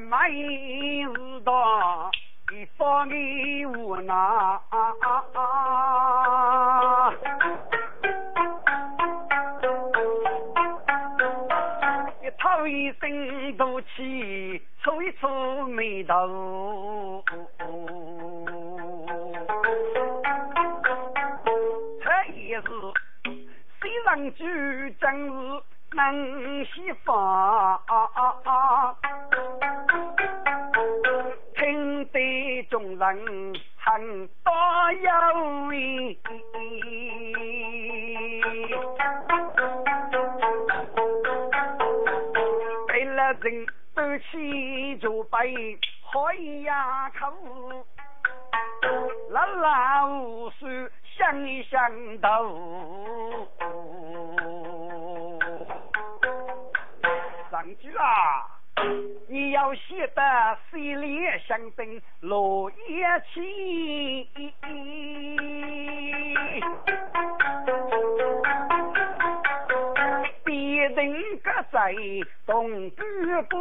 俺买日到一方给我拿。一套一身怒气，抽一抽眉头。这也是虽然举正是能西方，人很多有味。为了人斗气就被开呀口，老老实想一想头。上句啊，你要写得水里相争落叶起。别人搁在东边不，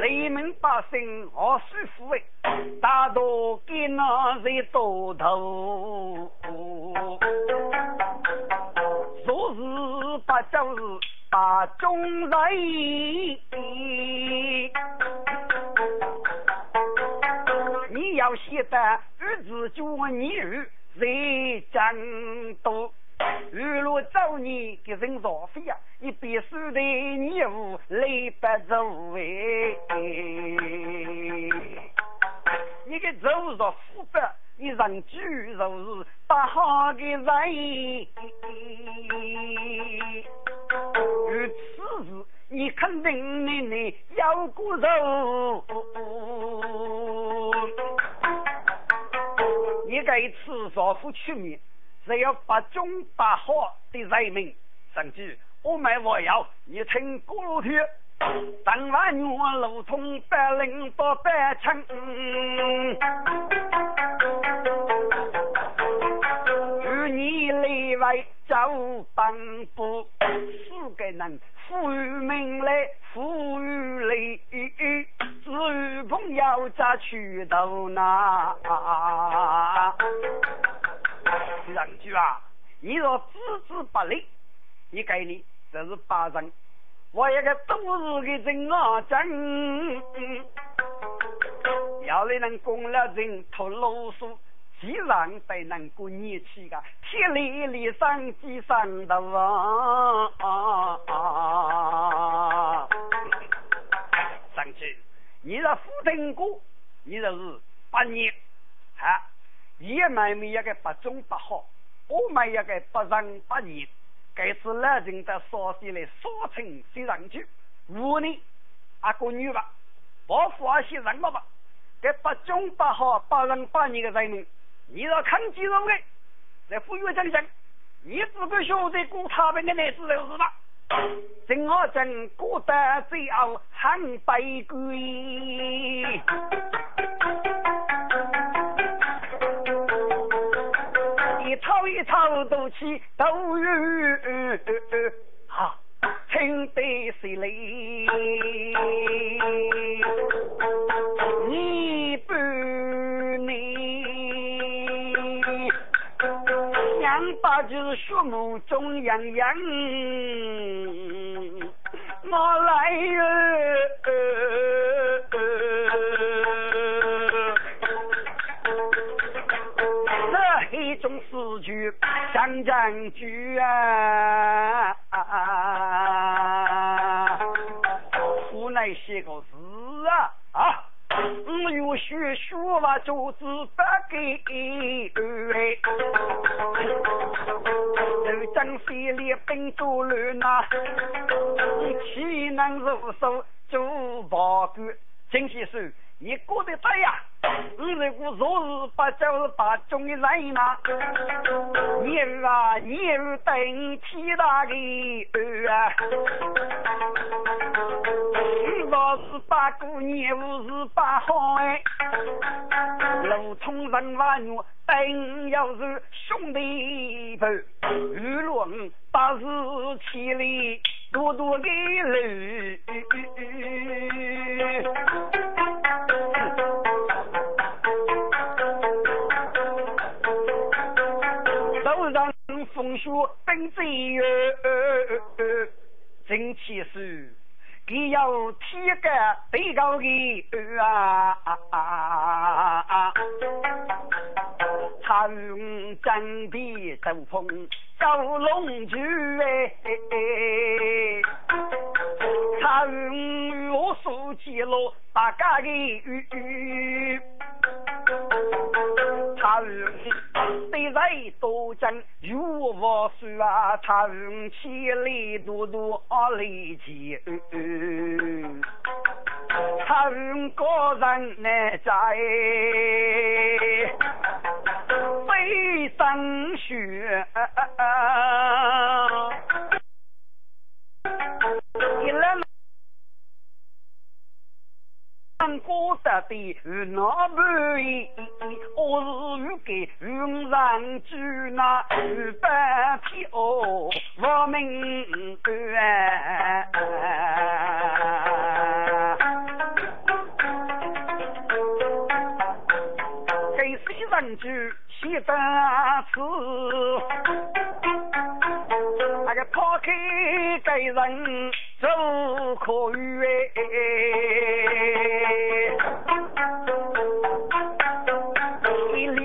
雷门百姓好舒服哎，大多给那人多头，不就是把中人。你要写得日子就你儿。人将多，日落早年给人造飞呀，你别说的你无累不走哎，你个走着富不，你人居就是不好的人，肯定你你要过肉。你该吃少妇出面，只要把中把好的人民，甚至我们还要你听古天，当晚我路通百灵多百枪，走奔波，四个人富裕命来，富裕来，只有朋友咋去头那。两句啊，你若资质不利，你给你这是八人，我一个都是个人啊真，要来能攻了人头啰嗦。既然被能够捏起个铁里里上机上的王，上去，你的副成果，你就是八年，啊，也买没一个不中不好，我买一个不仁不义，该是老人的烧起来烧成写上去，五年阿个女吧，我发些什么吧？这不中不好不仁不年的人民。你要看肌肉的，在富裕讲讲，你只管晓得过他们的日子就是了？正好正过得最后很卑贵，一吵一吵都起都有好。听得谁来？中洋洋，我来哟。一种诗句，讲讲句啊，无奈写个，我有学学吧，就是不给。都江西里本多乱呐，岂能如手做报官？金先生。你过得对呀？你如果若是把就是把中的人呐，你儿啊，你儿等天大的儿啊！你若是把过年务是把好哎，路通人万女等要是兄弟伴，雨落八十千里。多多的路。风雪登最远，真气势。你要提个最高的啊！长江的走风高龙驹哎，长我竖起了大家的对在都讲如何说啊？他千里多多来见，他个人难在非正学。一来。过得的与那不给谁上居写单词？那个抛开给人走可远。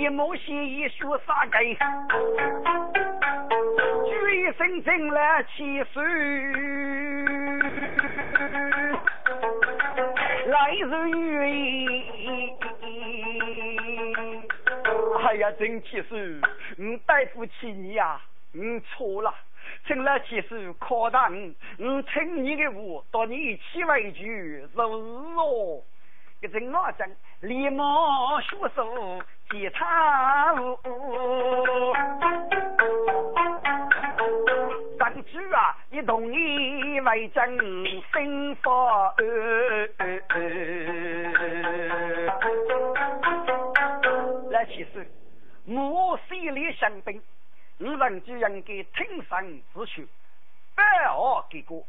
某些一说啥个，举一声进来起手，来日语。呀，真气手，我对不起你呀，我错了，进来起手考大我，我听你的话，到你起为句，是哦。一阵我讲，立马学手。吉他舞，张主啊，你同意为将生发？来，我心里想兵，你人就应该挺身自取，不要给过。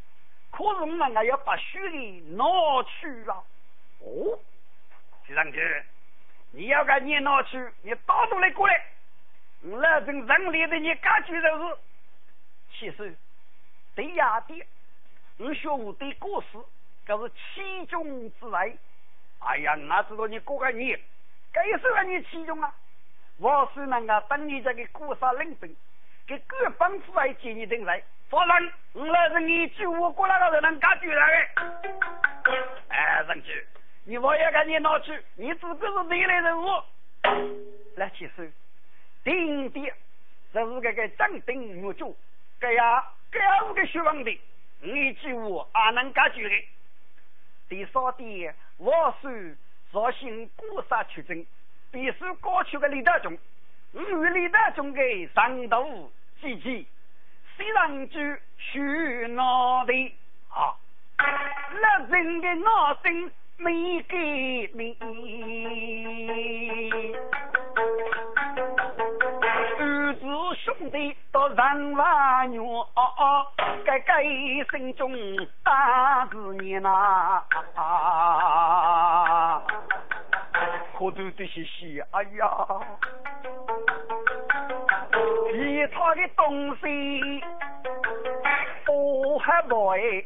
可是我们要把血的拿去了。哦，上去。你要把你拿去，你打出来过来，我那种人力的你感觉就是，其实对呀的，我学武对过事，这是其中之内。哎呀，哪知道你过个年，该是让你其中啊！我是那个等你这个过杀领兵，给各帮出来接你进来，否则我那是你救我过来的人感觉来的。哎，上去。你我要赶你拿去，你只个是内来人物。来，其实，定的，这是这个正定木主，这样这样五个学问的，你记我也能解决的。第三点，我是绍兴古刹取证，必须过去的李大中，与李大中的上头积极，虽然就学那的啊，那人的脑筋。没给你，儿子兄弟都人万元，该该心中大志念呐，可都得些些，哎呀，其他的东西。我还来，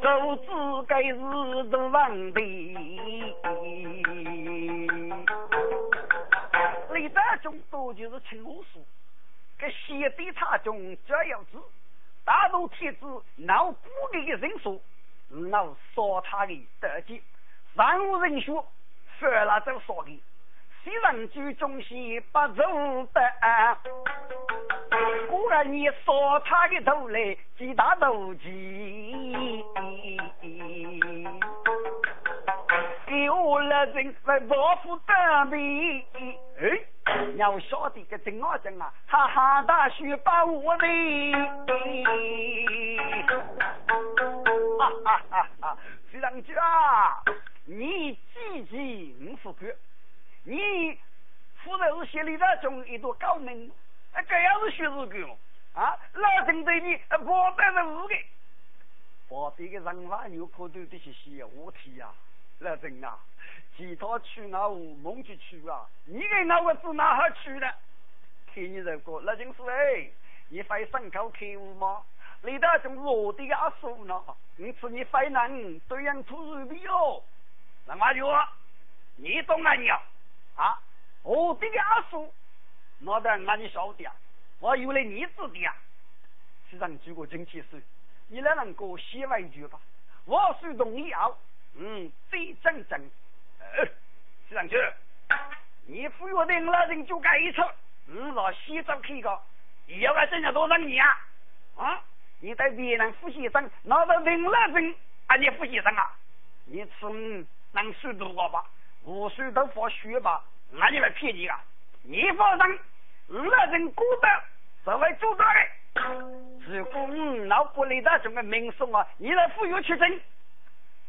走自该是都问题。李大中多就是青武术，给先帝差中这样子，大陆天子闹不给的人数，闹杀他的德绩，任无人说说，反了就说的。西人居中西不走的，果然你说他的头来几大斗鸡，有了人来报复得比。哎，你要晓得个真啊真啊，哈哈大雪把我的，哈哈哈哈！西人居啊，你积极五副官。你负责是县里的中一朵高明，啊，这样是学日个啊，老针对你，不带是五个，旁边的人话有可多的些些话题呀，老郑啊，其他去哪户梦去去啊？你给那我子哪哈去了？听你这个，那就是哎，你非上口客户吗？你那种我的阿叔呢？因此你非能对人吐如皮哦。那么就你懂啊你啊？啊，我的阿叔，那得俺你晓得啊？我有了你子的啊？市长举个经济事，你来能够写完一句吧？我是同意啊。嗯，最正正。呃，市长局，你不约定了人就该一次。嗯，老西走去个，要个挣了多少你啊？啊？你在别人副先生拿到领了证，啊，你副先生啊？你吃能收多少吧？五岁都发血吧？那你来骗你啊？你放心，五了证过得是会做到的。如果你脑不里的这个民生啊，你来富有去争，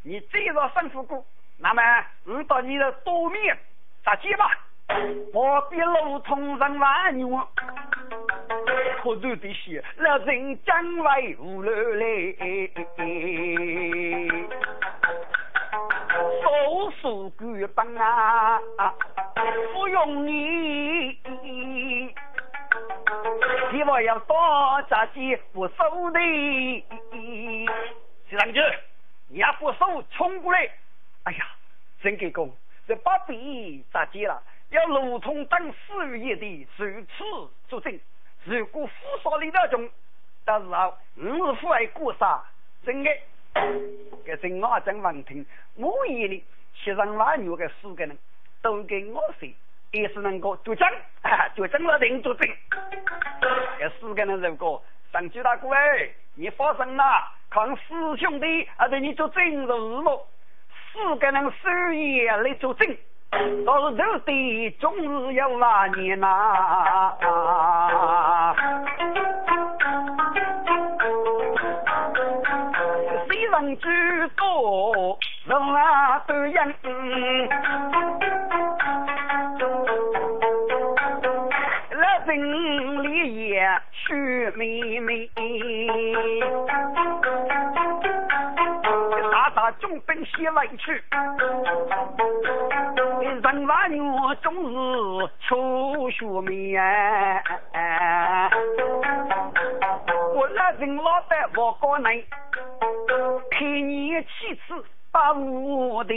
你再让生活过，那么我到你的多面咋接吧？我比路通人万牛，可多的些老人将来无路来，手数官帮啊，不用你，希望要多扎些不收的，徐长军，你要不收冲过来，哎呀，真给功，这把笔咋接了？要如同等四月的如此作证，如果负少里那种，到时候五是父爱过杀，真的，给真我真闻听，我眼里七上八下的四个人，都跟我说，也是能够作证，作证了定作证。这四个人如果上去大哥哎，你发生了，看师兄弟啊对你做证是么？四个人守夜来作证。到时候的终日要那年呐，谁人知道人啊都人，那城里也去妹妹。中兵西来去，人娃女终日出学面。我那人老的我告你，看你气次把我的。